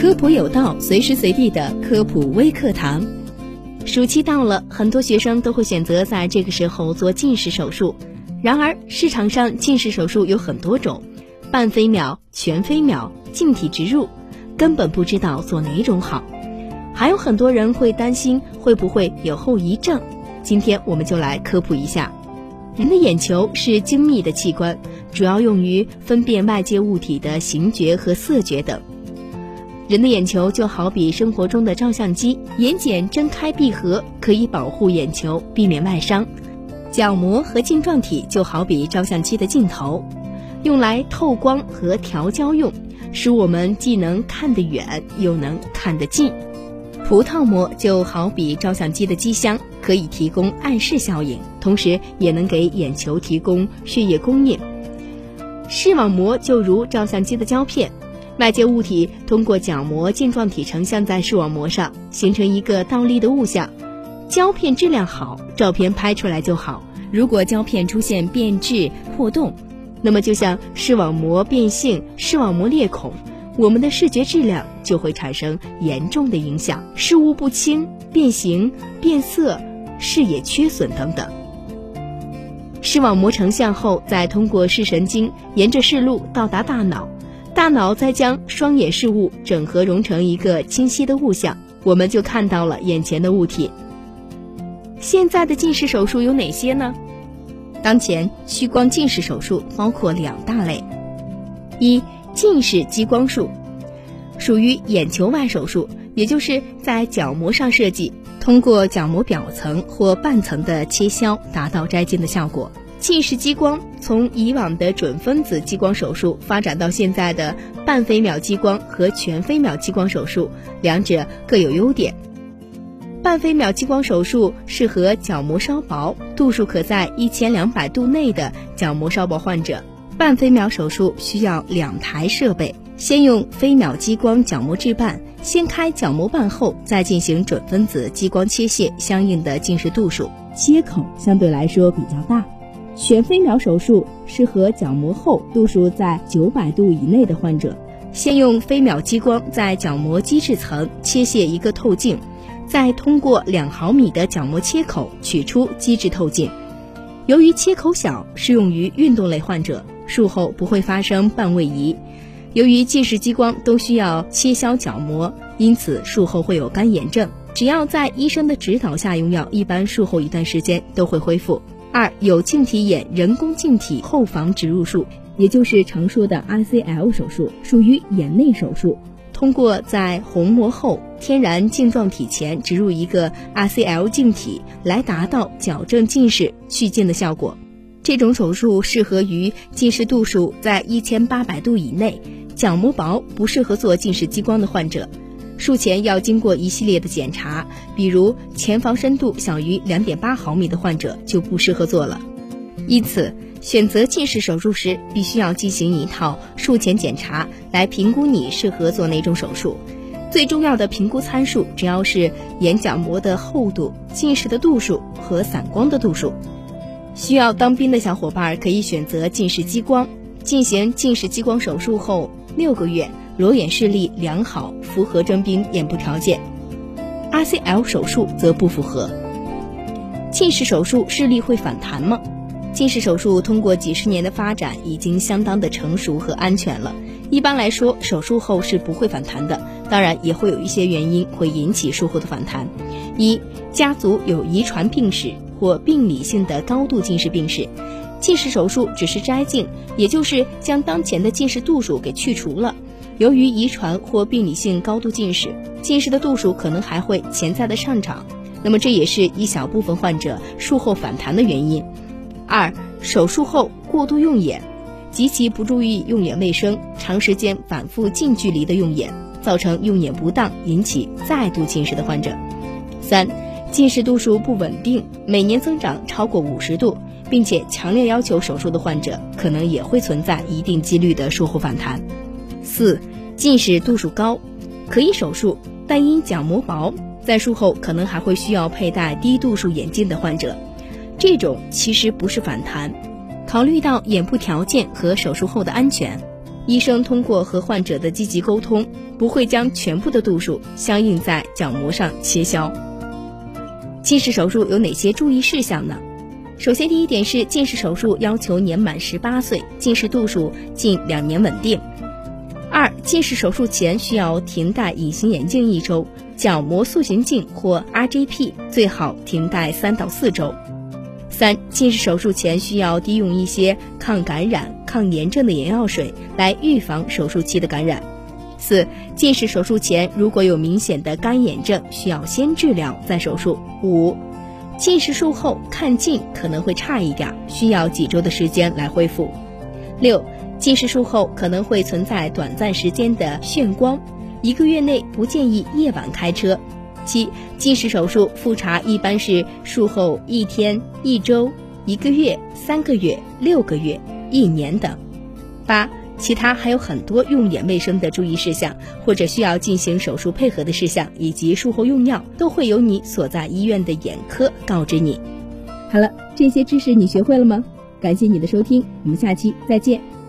科普有道，随时随地的科普微课堂。暑期到了，很多学生都会选择在这个时候做近视手术。然而，市场上近视手术有很多种，半飞秒、全飞秒、镜体植入，根本不知道做哪种好。还有很多人会担心会不会有后遗症。今天我们就来科普一下。人的眼球是精密的器官，主要用于分辨外界物体的形觉和色觉等。人的眼球就好比生活中的照相机，眼睑睁开闭合可以保护眼球，避免外伤。角膜和晶状体就好比照相机的镜头，用来透光和调焦用，使我们既能看得远又能看得近。葡萄膜就好比照相机的机箱，可以提供暗示效应，同时也能给眼球提供血液供应。视网膜就如照相机的胶片。外界物体通过角膜晶状体成像在视网膜上，形成一个倒立的物象。胶片质量好，照片拍出来就好。如果胶片出现变质、破洞，那么就像视网膜变性、视网膜裂孔，我们的视觉质量就会产生严重的影响，视物不清、变形、变色、视野缺损等等。视网膜成像后，再通过视神经沿着视路到达大脑。大脑再将双眼视物整合融成一个清晰的物象，我们就看到了眼前的物体。现在的近视手术有哪些呢？当前屈光近视手术包括两大类：一、近视激光术，属于眼球外手术，也就是在角膜上设计，通过角膜表层或半层的切削，达到摘镜的效果。近视激光从以往的准分子激光手术发展到现在的半飞秒激光和全飞秒激光手术，两者各有优点。半飞秒激光手术适合角膜稍薄、度数可在一千两百度内的角膜稍薄患者。半飞秒手术需要两台设备，先用飞秒激光角膜置办，先开角膜瓣后，再进行准分子激光切卸相应的近视度数，切口相对来说比较大。全飞秒手术适合角膜厚、度数在九百度以内的患者。先用飞秒激光在角膜基质层切卸一个透镜，再通过两毫米的角膜切口取出基质透镜。由于切口小，适用于运动类患者，术后不会发生半位移。由于近视激光都需要切削角膜，因此术后会有干眼症。只要在医生的指导下用药，一般术后一段时间都会恢复。二有镜体眼人工镜体后房植入术，也就是常说的 ICL 手术，属于眼内手术。通过在虹膜后天然镜状体前植入一个 ICL 镜体，来达到矫正近视、去近的效果。这种手术适合于近视度数在一千八百度以内、角膜薄、不适合做近视激光的患者。术前要经过一系列的检查，比如前房深度小于两点八毫米的患者就不适合做了。因此，选择近视手术时，必须要进行一套术前检查，来评估你适合做哪种手术。最重要的评估参数主要是眼角膜的厚度、近视的度数和散光的度数。需要当兵的小伙伴可以选择近视激光。进行近视激光手术后六个月。裸眼视力良好，符合征兵眼部条件；RCL 手术则不符合。近视手术视力会反弹吗？近视手术通过几十年的发展，已经相当的成熟和安全了。一般来说，手术后是不会反弹的。当然，也会有一些原因会引起术后的反弹：一、家族有遗传病史或病理性的高度近视病史。近视手术只是摘镜，也就是将当前的近视度数给去除了。由于遗传或病理性高度近视，近视的度数可能还会潜在的上涨，那么这也是一小部分患者术后反弹的原因。二、手术后过度用眼，极其不注意用眼卫生，长时间反复近距离的用眼，造成用眼不当，引起再度近视的患者。三、近视度数不稳定，每年增长超过五十度，并且强烈要求手术的患者，可能也会存在一定几率的术后反弹。四。近视度数高，可以手术，但因角膜薄，在术后可能还会需要佩戴低度数眼镜的患者，这种其实不是反弹。考虑到眼部条件和手术后的安全，医生通过和患者的积极沟通，不会将全部的度数相应在角膜上切削。近视手术有哪些注意事项呢？首先，第一点是近视手术要求年满十八岁，近视度数近两年稳定。二、近视手术前需要停戴隐形眼镜一周，角膜塑形镜或 RGP 最好停戴三到四周。三、近视手术前需要滴用一些抗感染、抗炎症的眼药水来预防手术期的感染。四、近视手术前如果有明显的干眼症，需要先治疗再手术。五、近视术后看近可能会差一点，需要几周的时间来恢复。六、近视术后可能会存在短暂时间的眩光，一个月内不建议夜晚开车。七、近视手术复查一般是术后一天、一周、一个月、三个月、六个月、一年等。八、其他还有很多用眼卫生的注意事项，或者需要进行手术配合的事项，以及术后用药，都会由你所在医院的眼科告知你。好了，这些知识你学会了吗？感谢你的收听，我们下期再见。